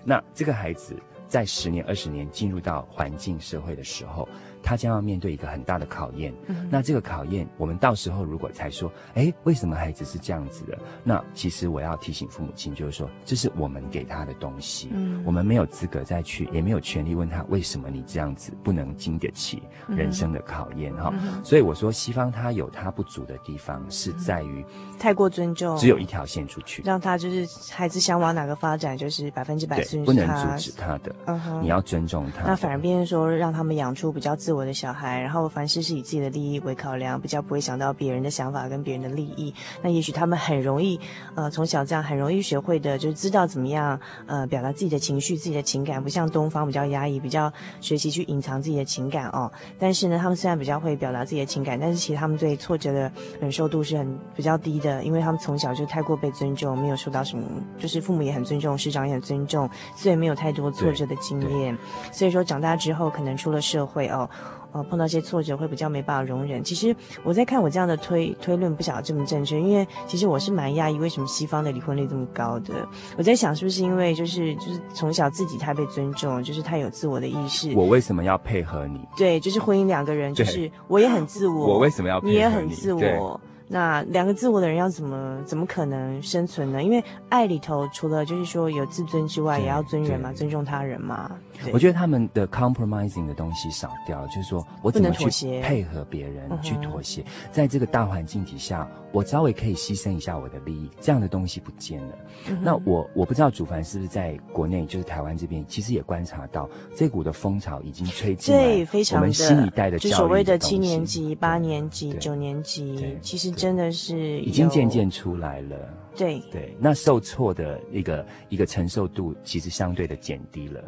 那这个孩子在十年、二十年进入到环境社会的时候，他将要面对一个很大的考验。嗯、那这个考验，我们到时候如果才说，哎，为什么孩子是这样子的？那其实我要提醒父母亲，就是说，这是我们给他的东西，嗯、我们没有资格再去，也没有权利问他为什么你这样子不能经得起人生的考验哈。嗯、所以我说，西方他有他不足的地方，是在于
太过尊重，
只有一条线出去，
让他就是孩子想往哪个发展，就是百分之百
不能阻止他的。嗯、哼。你要尊重他，
那反而变成说，让他们养出比较自我的小孩，然后凡事是以自己的利益为考量，比较不会想到别人的想法跟别人的利益。那也许他们很容易，呃，从小这样很容易学会的，就是知道怎么样，呃，表达自己的情绪、自己的情感，不像东方比较压抑，比较学习去隐藏自己的情感哦。但是呢，他们虽然比较会表达自己的情感，但是其实他们对挫折的忍受度是很比较低的，因为他们从小就太过被尊重，没有受到什么，就是父母也很尊重，师长也很尊重，所以没有太多挫折的经验。所以说长大之后，可能出了社会哦。呃，碰到一些挫折会比较没办法容忍。其实我在看我这样的推推论，不晓得这么正确，因为其实我是蛮讶异为什么西方的离婚率这么高的。我在想是不是因为就是就是从小自己太被尊重，就是太有自我的意识。
我为什么要配合你？
对，就是婚姻两个人，就是我也很自我，
我为什么要配合你？
你也很自我。那两个自我的人要怎么怎么可能生存呢？因为爱里头除了就是说有自尊之外，也要尊人嘛，尊重他人嘛。
我觉得他们的 compromising 的东西少掉，就是说我怎么去配合别人去妥协，在这个大环境底下，我稍微可以牺牲一下我的利益，这样的东西不见了。那我我不知道祖凡是不是在国内，就是台湾这边，其实也观察到这股的风潮已经吹进来。
对，非常。
我们新一代的教育，
就所谓的七年级、八年级、九年级，其实真的是
已经渐渐出来了。
对
对，那受挫的一个一个承受度，其实相对的减低了。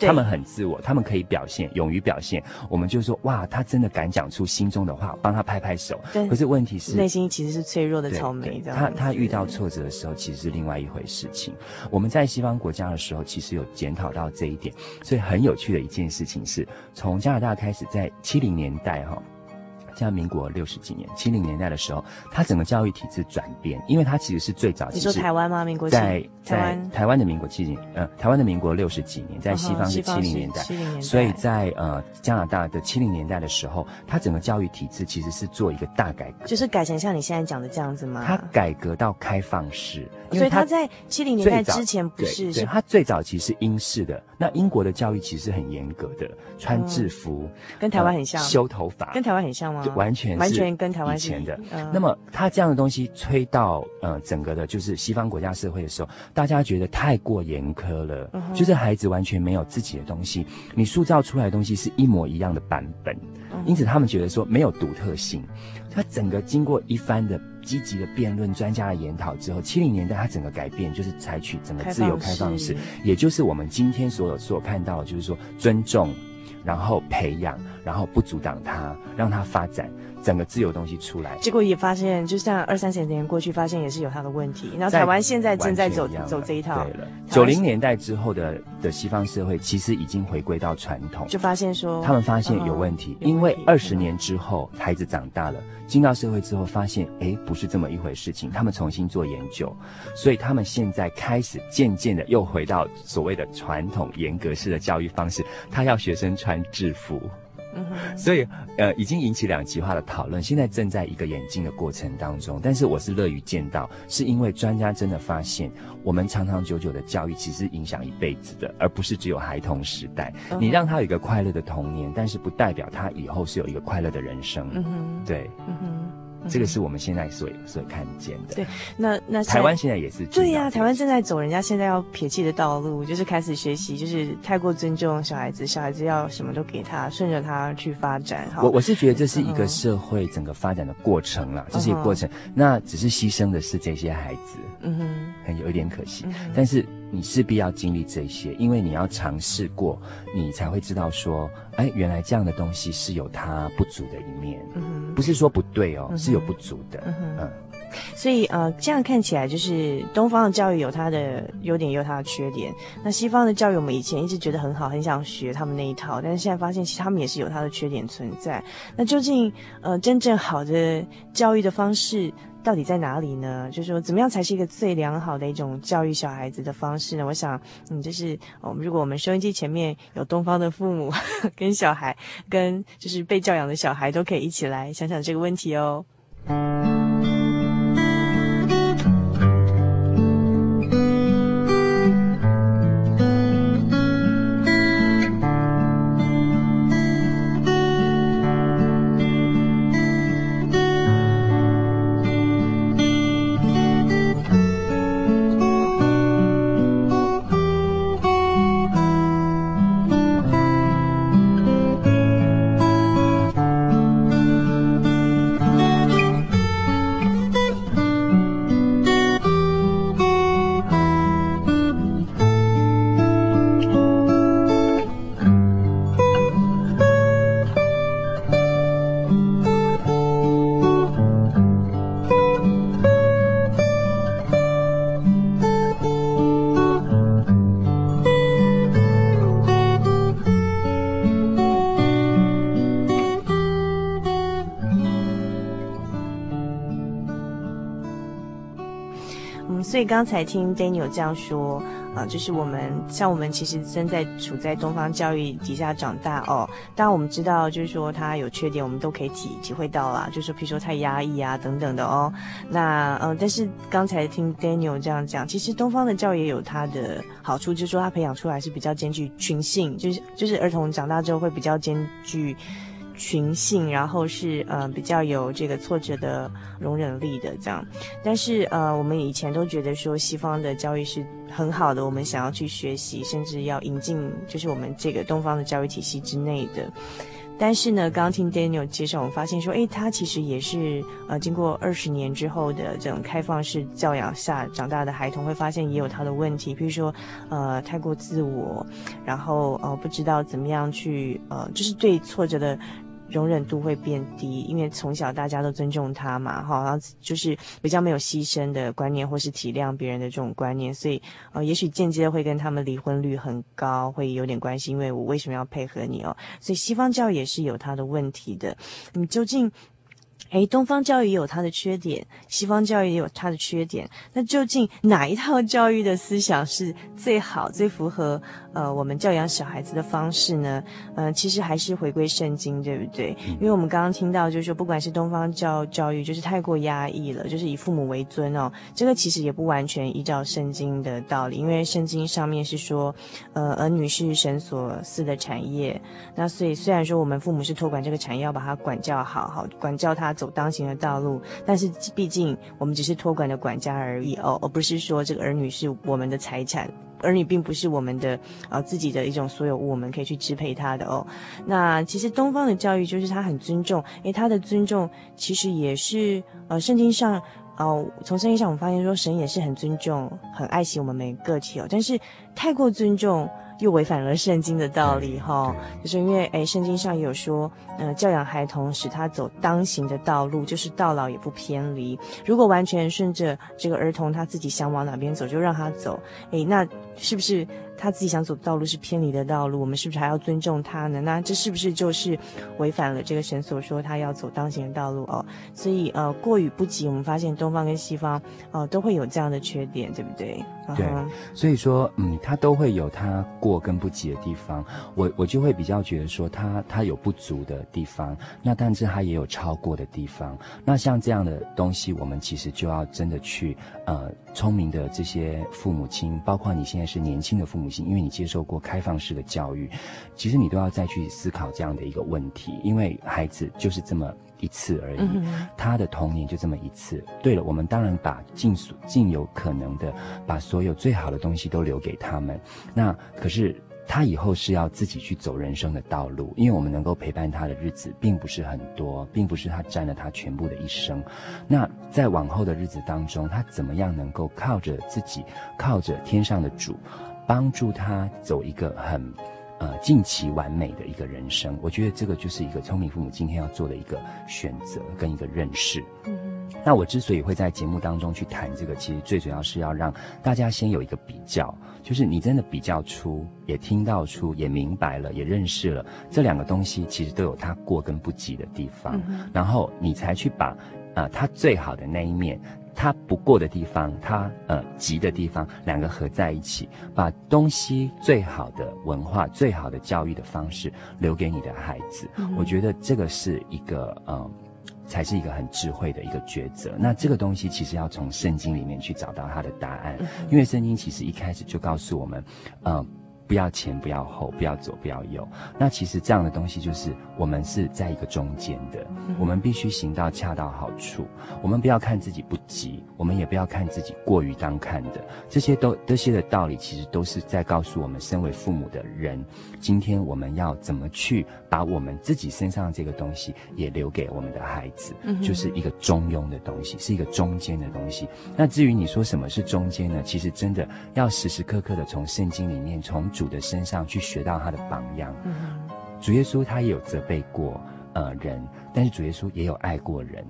他们很自我，他们可以表现，勇于表现。我们就说，哇，他真的敢讲出心中的话，帮他拍拍手。对。可是问题是，
内心其实是脆弱的草莓。
他他遇到挫折的时候，其实是另外一回事情。我们在西方国家的时候，其实有检讨到这一点。所以很有趣的一件事情是，从加拿大开始，在七零年代哈。像民国六十几年、七零年代的时候，它整个教育体制转变，因为它其实是最早。
你说台湾吗？民国
在在台湾的民国七零，呃，台湾的民国六十几年，在西方是七零年代。所以在呃加拿大的七零年代的时候，它整个教育体制其实是做一个大改革，
就是改成像你现在讲的这样子吗？
它改革到开放式，
所以它在七零年代之前不是，
是它最早其实是英式的。那英国的教育其实很严格的，穿制服，
跟台湾很像，
修头发，
跟台湾很像吗？
完全
完全跟台湾
以前的，那么他这样的东西吹到呃整个的，就是西方国家社会的时候，大家觉得太过严苛了，就是孩子完全没有自己的东西，你塑造出来的东西是一模一样的版本，因此他们觉得说没有独特性。他整个经过一番的积极的辩论、专家的研讨之后，七零年代他整个改变就是采取整个自由开放式，也就是我们今天所有所看到的，就是说尊重，然后培养，然后不阻挡它，让它发展。整个自由东西出来，
结果也发现，就像二三十年过去，发现也是有它的问题。然后台湾现在正在走走这一套。
对了，九零年代之后的的西方社会，其实已经回归到传统，
就发现说
他们发现有问题，因为二十年之后孩子长大了，进到社会之后，发现哎不是这么一回事情，他们重新做研究，所以他们现在开始渐渐的又回到所谓的传统严格式的教育方式，他要学生穿制服。所以，呃，已经引起两极化的讨论，现在正在一个演进的过程当中。但是，我是乐于见到，是因为专家真的发现，我们长长久久的教育其实影响一辈子的，而不是只有孩童时代。你让他有一个快乐的童年，但是不代表他以后是有一个快乐的人生。嗯哼，对。嗯哼。嗯、这个是我们现在所所看见的。
对，那那
台湾现在也是
对呀、啊，台湾正在走人家现在要撇弃的道路，就是开始学习，就是太过尊重小孩子，小孩子要什么都给他，顺着他去发展。
我我是觉得这是一个社会整个发展的过程啦，嗯、这是一个过程，嗯、那只是牺牲的是这些孩子，嗯哼，很有一点可惜，嗯、但是。你势必要经历这些，因为你要尝试过，你才会知道说，哎，原来这样的东西是有它不足的一面，嗯，不是说不对哦，嗯、是有不足的，嗯。嗯，
所以呃，这样看起来就是东方的教育有它的优点，也有它的缺点。那西方的教育，我们以前一直觉得很好，很想学他们那一套，但是现在发现，其实他们也是有它的缺点存在。那究竟呃，真正好的教育的方式，到底在哪里呢？就是说，怎么样才是一个最良好的一种教育小孩子的方式呢？我想，嗯，就是我们如果我们收音机前面有东方的父母 跟小孩，跟就是被教养的小孩，都可以一起来想想这个问题哦。刚才听 Daniel 这样说，啊、呃，就是我们像我们其实身在处在东方教育底下长大哦，当然我们知道就是说他有缺点，我们都可以体体会到啦，就是譬如说太压抑啊等等的哦。那呃，但是刚才听 Daniel 这样讲，其实东方的教育也有它的好处，就是说他培养出来是比较兼具群性，就是就是儿童长大之后会比较兼具。群性，然后是呃比较有这个挫折的容忍力的这样，但是呃我们以前都觉得说西方的教育是很好的，我们想要去学习，甚至要引进就是我们这个东方的教育体系之内的。但是呢，刚听 Daniel 介绍，我发现说，诶，他其实也是呃经过二十年之后的这种开放式教养下长大的孩童，会发现也有他的问题，比如说呃太过自我，然后呃不知道怎么样去呃就是对挫折的。容忍度会变低，因为从小大家都尊重他嘛，哈，然后就是比较没有牺牲的观念，或是体谅别人的这种观念，所以呃，也许间接会跟他们离婚率很高会有点关系，因为我为什么要配合你哦？所以西方教育也是有它的问题的，你究竟？诶，东方教育也有它的缺点，西方教育也有它的缺点。那究竟哪一套教育的思想是最好、最符合呃我们教养小孩子的方式呢？呃，其实还是回归圣经，对不对？因为我们刚刚听到，就是说，不管是东方教教育，就是太过压抑了，就是以父母为尊哦。这个其实也不完全依照圣经的道理，因为圣经上面是说，呃，儿女是神所赐的产业。那所以虽然说我们父母是托管这个产业，要把它管教好好，管教他。走当行的道路，但是毕竟我们只是托管的管家而已哦，而不是说这个儿女是我们的财产，儿女并不是我们的呃自己的一种所有物，我们可以去支配他的哦。那其实东方的教育就是他很尊重，诶，他的尊重其实也是呃圣经上哦，从圣经上我们发现说神也是很尊重、很爱惜我们每个个体哦，但是太过尊重。又违反了圣经的道理，哈，就是因为哎，圣经上也有说，呃，教养孩童，使他走当行的道路，就是到老也不偏离。如果完全顺着这个儿童他自己想往哪边走，就让他走，哎，那是不是他自己想走的道路是偏离的道路？我们是不是还要尊重他呢？那这是不是就是违反了这个神所说他要走当行的道路哦？所以呃，过与不及，我们发现东方跟西方，呃，都会有这样的缺点，对不对？
对，所以说，嗯，他都会有他过跟不及的地方。我我就会比较觉得说他，他他有不足的地方，那但是他也有超过的地方。那像这样的东西，我们其实就要真的去，呃，聪明的这些父母亲，包括你现在是年轻的父母亲，因为你接受过开放式的教育，其实你都要再去思考这样的一个问题，因为孩子就是这么一次而已，嗯、他的童年就这么一次。对了，我们当然把尽所尽有可能的把所有最好的东西都留给他们，那可是。他以后是要自己去走人生的道路，因为我们能够陪伴他的日子并不是很多，并不是他占了他全部的一生。那在往后的日子当中，他怎么样能够靠着自己，靠着天上的主，帮助他走一个很呃尽其完美的一个人生？我觉得这个就是一个聪明父母今天要做的一个选择跟一个认识。嗯那我之所以会在节目当中去谈这个，其实最主要是要让大家先有一个比较，就是你真的比较出，也听到出，也明白了，也认识了这两个东西，其实都有它过跟不及的地方，然后你才去把，呃，它最好的那一面，它不过的地方，他呃急的地方，两个合在一起，把东西最好的文化、最好的教育的方式留给你的孩子，我觉得这个是一个呃。才是一个很智慧的一个抉择。那这个东西其实要从圣经里面去找到它的答案，因为圣经其实一开始就告诉我们，嗯。不要前，不要后，不要左，不要右。那其实这样的东西就是我们是在一个中间的，我们必须行到恰到好处。我们不要看自己不急，我们也不要看自己过于当看的。这些都这些的道理，其实都是在告诉我们，身为父母的人，今天我们要怎么去把我们自己身上的这个东西也留给我们的孩子，就是一个中庸的东西，是一个中间的东西。那至于你说什么是中间呢？其实真的要时时刻刻的从圣经里面从。主的身上去学到他的榜样，嗯、主耶稣他也有责备过呃人，但是主耶稣也有爱过人，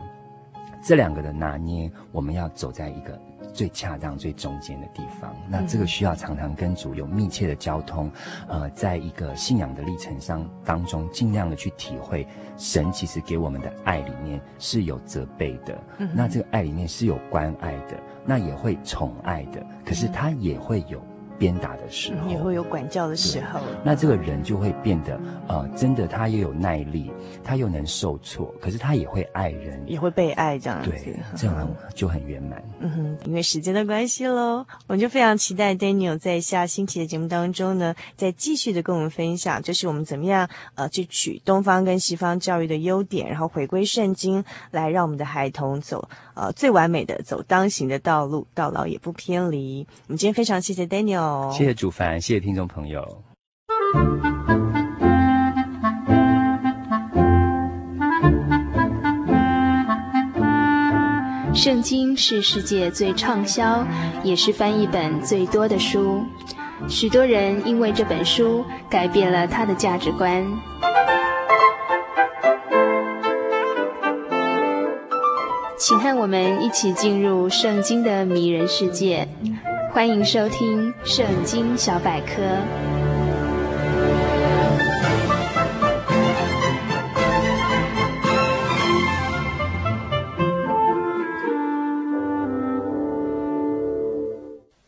这两个的拿捏，我们要走在一个最恰当、最中间的地方。那这个需要常常跟主有密切的交通，呃，在一个信仰的历程上当中，尽量的去体会神其实给我们的爱里面是有责备的，嗯、那这个爱里面是有关爱的，那也会宠爱的，可是他也会有。鞭打的时候，
也会有管教的时候。
那这个人就会变得，呃，真的，他也有耐力，他又能受挫，可是他也会爱人，
也会被爱，这样子，
对，这样就很圆满。
嗯哼，因为时间的关系喽，我们就非常期待 Daniel 在下星期的节目当中呢，再继续的跟我们分享，就是我们怎么样呃去取东方跟西方教育的优点，然后回归圣经，来让我们的孩童走呃最完美的走当行的道路，到老也不偏离。我们今天非常谢谢 Daniel。
谢谢主凡，谢谢听众朋友。
圣经是世界最畅销，也是翻译本最多的书。许多人因为这本书改变了他的价值观。请和我们一起进入圣经的迷人世界。欢迎收听《圣经小百科》。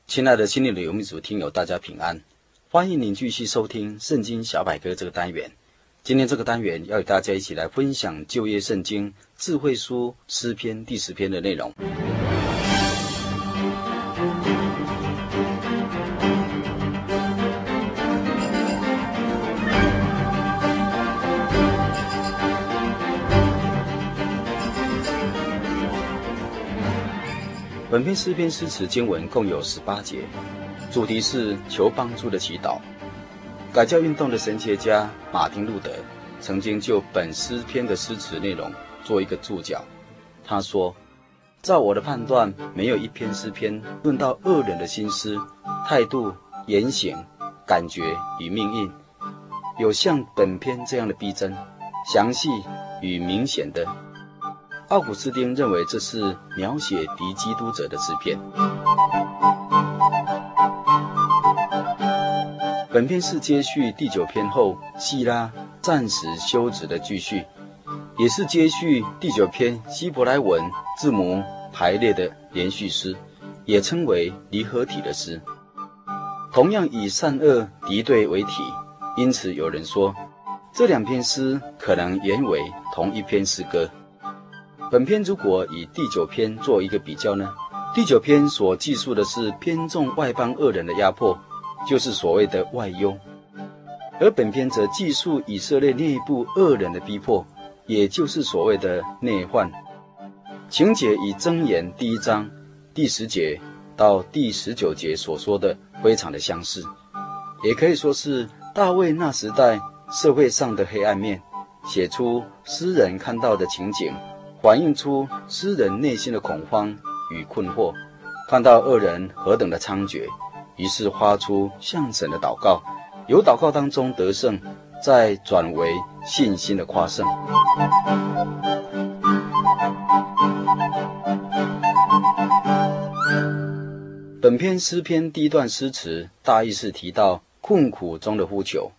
亲爱的心灵的游牧族听友，大家平安！欢迎您继续收听《圣经小百科》这个单元。今天这个单元要与大家一起来分享旧约圣经智慧书诗篇第十篇的内容。本篇诗篇诗词经文共有十八节，主题是求帮助的祈祷。改教运动的神学家马丁路德曾经就本诗篇的诗词内容做一个注脚。他说：“照我的判断，没有一篇诗篇论到恶人的心思、态度、言行、感觉与命运，有像本篇这样的逼真、详细与明显的。”奥古斯丁认为这是描写敌基督者的诗篇。本篇是接续第九篇后希拉暂时休止的继续，也是接续第九篇希伯来文字母排列的连续诗，也称为离合体的诗。同样以善恶敌对为体，因此有人说这两篇诗可能原为同一篇诗歌。本篇如果以第九篇做一个比较呢？第九篇所记述的是偏重外邦恶人的压迫，就是所谓的外忧；而本篇则记述以色列内部恶人的逼迫，也就是所谓的内患。情节与箴言第一章第十节到第十九节所说的非常的相似，也可以说是大卫那时代社会上的黑暗面，写出诗人看到的情景，反映出诗人内心的恐慌与困惑，看到恶人何等的猖獗，于是发出向神的祷告，由祷告当中得胜，再转为信心的夸胜。本篇诗篇第一段诗词，大意是提到困苦中的呼求。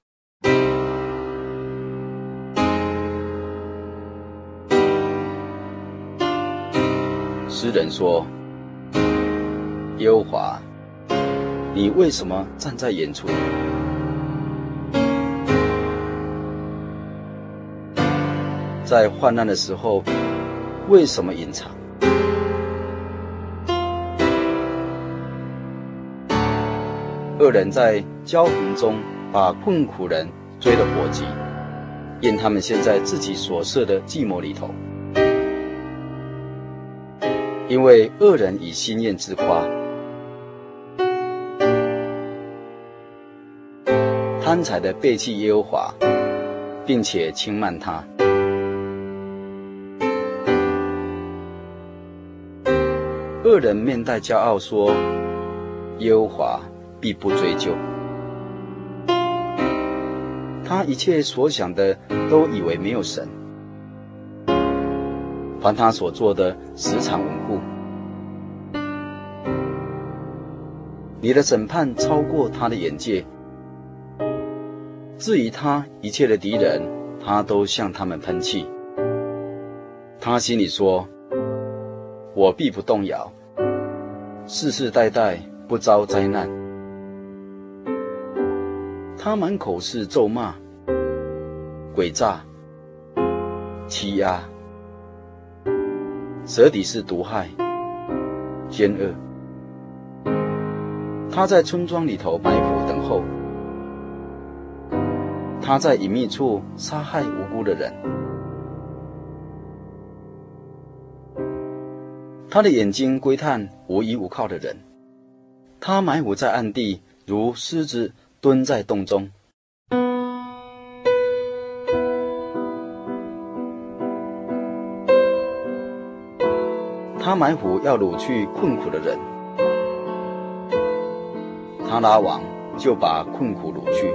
人说：“优华，你为什么站在远处？在患难的时候，为什么隐藏？”恶人在骄横中把困苦人追得火急，因他们陷在自己所设的计谋里头。因为恶人以心念自夸，贪财的背弃耶和华，并且轻慢他。恶人面带骄傲说：“耶和华。”必不追究，他一切所想的都以为没有神，凡他所做的时常稳固。你的审判超过他的眼界，至于他一切的敌人，他都向他们喷气。他心里说：“我必不动摇，世世代代不遭灾难。”他满口是咒骂、诡诈、欺压，舌底是毒害、奸恶。他在村庄里头埋伏等候，他在隐秘处杀害无辜的人。他的眼睛窥探无依无靠的人，他埋伏在暗地，如狮子。蹲在洞中，他埋伏要掳去困苦的人，他拉网就把困苦掳去，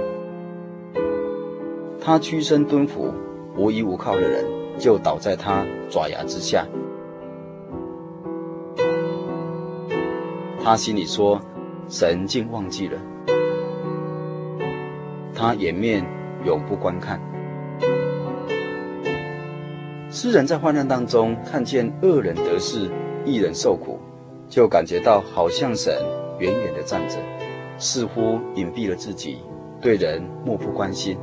他屈身蹲伏无依无靠的人就倒在他爪牙之下，他心里说：神竟忘记了。他掩面永不观看。诗人在患难当中看见恶人得势，一人受苦，就感觉到好像神远远的站着，似乎隐蔽了自己，对人漠不关心。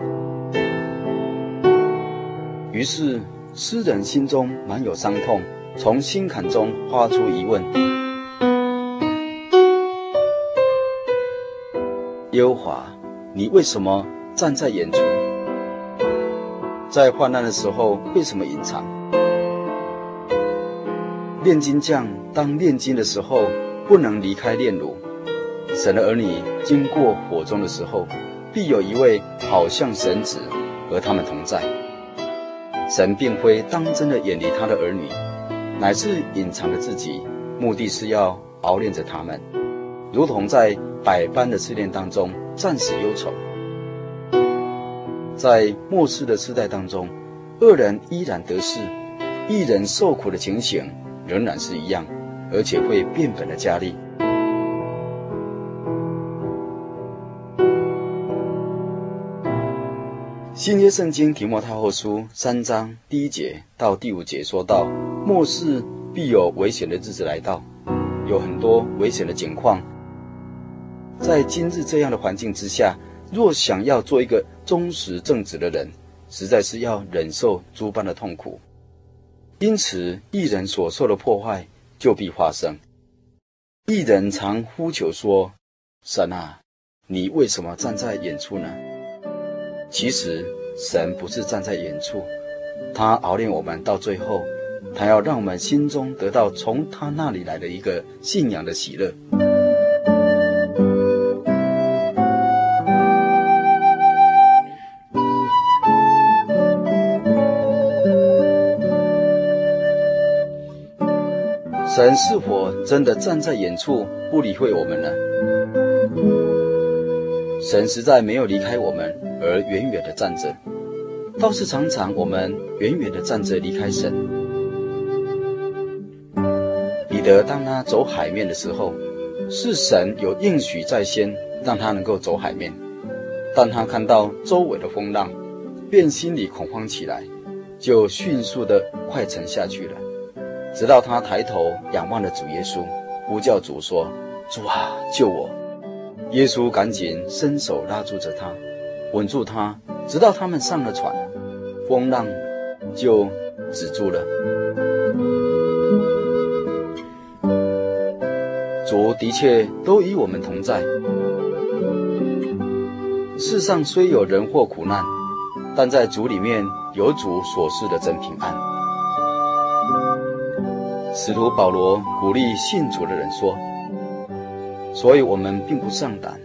于是诗人心中满有伤痛，从心坎中发出疑问：优华。你为什么站在远处？在患难的时候，为什么隐藏？炼金匠当炼金的时候，不能离开炼炉。神的儿女经过火中的时候，必有一位好像神子和他们同在。神并非当真的远离他的儿女，乃是隐藏着自己，目的是要熬炼着他们，如同在百般的试炼当中。暂时忧愁，在末世的世代当中，恶人依然得势，义人受苦的情形仍然是一样，而且会变本加厉。新约圣经提摩太后书三章第一节到第五节说到，末世必有危险的日子来到，有很多危险的情况。在今日这样的环境之下，若想要做一个忠实正直的人，实在是要忍受诸般的痛苦。因此，一人所受的破坏就必发生。一人常呼求说：“神啊，你为什么站在远处呢？其实神不是站在远处，他熬炼我们到最后，他要让我们心中得到从他那里来的一个信仰的喜乐。神是否真的站在远处不理会我们呢？神实在没有离开我们而远远的站着，倒是常常我们远远的站着离开神。彼得当他走海面的时候，是神有应许在先，让他能够走海面，但他看到周围的风浪，便心里恐慌起来，就迅速的快沉下去了。直到他抬头仰望了主耶稣，呼叫主说：“主啊，救我！”耶稣赶紧伸手拉住着他，稳住他，直到他们上了船，风浪就止住了。主的确都与我们同在。世上虽有人祸苦难，但在主里面有主所赐的真平安。使徒保罗鼓励信主的人说：“所以我们并不丧胆，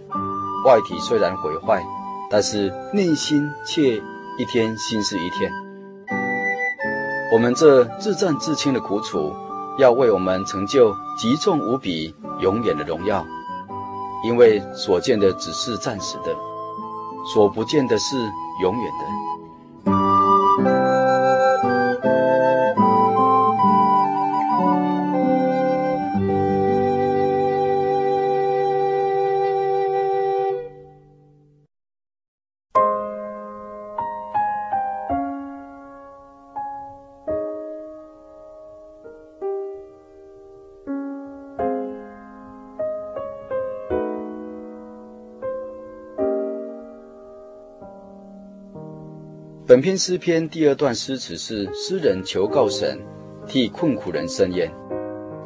外体虽然毁坏，但是内心却一天新似一天。我们这自战自清的苦楚，要为我们成就极重无比、永远的荣耀。因为所见的只是暂时的，所不见的是永远的。”本篇诗篇第二段诗词是诗人求告神，替困苦人伸冤。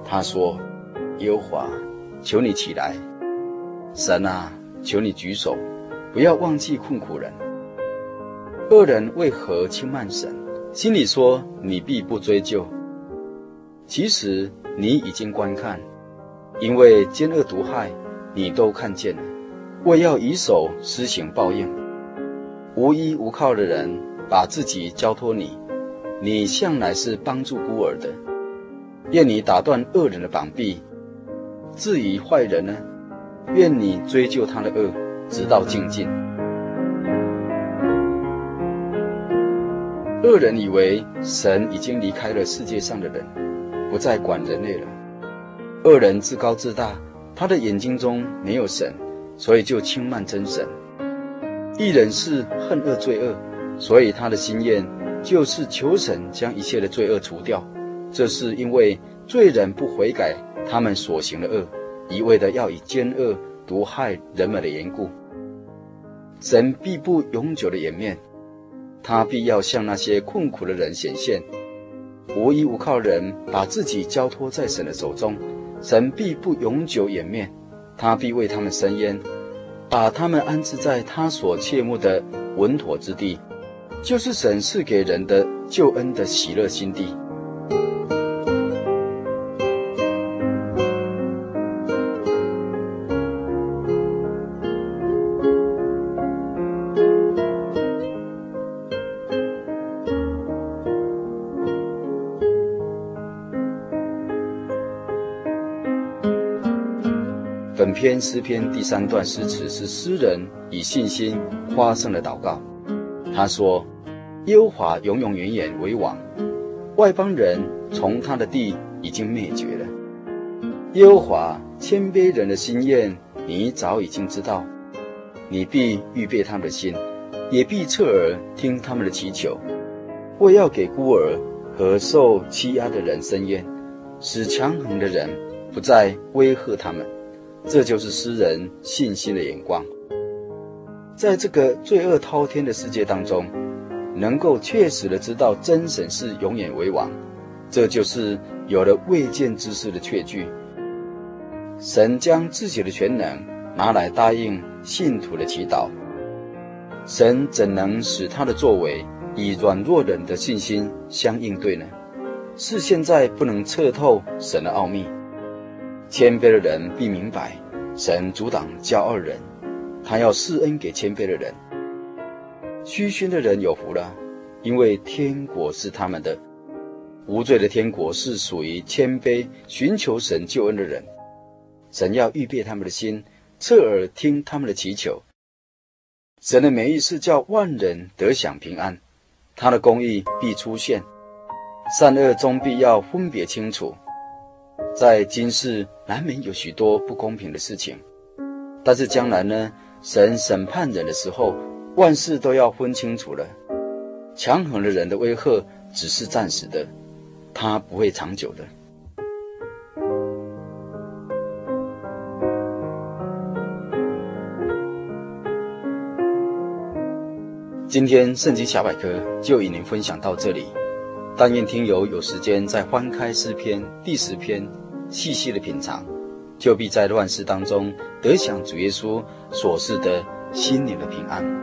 他说：“耶和华，求你起来；神啊，求你举手，不要忘记困苦人。恶人为何轻慢神？心里说你必不追究。其实你已经观看，因为奸恶毒害，你都看见了，为要以手施行报应。无依无靠的人。”把自己交托你，你向来是帮助孤儿的。愿你打断恶人的膀臂。至于坏人呢？愿你追究他的恶，直到净尽。恶人以为神已经离开了世界上的人，不再管人类了。恶人自高自大，他的眼睛中没有神，所以就轻慢真神。一人是恨恶罪恶。所以他的心愿就是求神将一切的罪恶除掉，这是因为罪人不悔改，他们所行的恶，一味的要以奸恶毒害人们的缘故，神必不永久的掩面，他必要向那些困苦的人显现，无依无靠人把自己交托在神的手中，神必不永久掩面，他必为他们伸冤，把他们安置在他所切慕的稳妥之地。就是神赐给人的救恩的喜乐心地。本篇诗篇第三段诗词是诗人以信心发声的祷告，他说。耶和华永永远远为王，外邦人从他的地已经灭绝了。耶和华谦卑人的心愿，你早已经知道，你必预备他们的心，也必侧耳听他们的祈求，为要给孤儿和受欺压的人伸冤，使强横的人不再威吓他们。这就是诗人信心的眼光，在这个罪恶滔天的世界当中。能够确实的知道真神是永远为王，这就是有了未见之事的确据。神将自己的全能拿来答应信徒的祈祷。神怎能使他的作为以软弱人的信心相应对呢？是现在不能测透神的奥秘。谦卑的人必明白，神阻挡骄傲人，他要施恩给谦卑的人。虚心的人有福了，因为天国是他们的。无罪的天国是属于谦卑、寻求神救恩的人。神要预备他们的心，侧耳听他们的祈求。神的美意是叫万人得享平安，他的公义必出现，善恶终必要分别清楚。在今世难免有许多不公平的事情，但是将来呢？神审判人的时候。万事都要分清楚了。强横的人的威吓只是暂时的，他不会长久的。今天圣经小百科就与您分享到这里。但愿听友有时间再翻开诗篇第十篇，细细的品尝，就必在乱世当中得享主耶稣所赐的心灵的平安。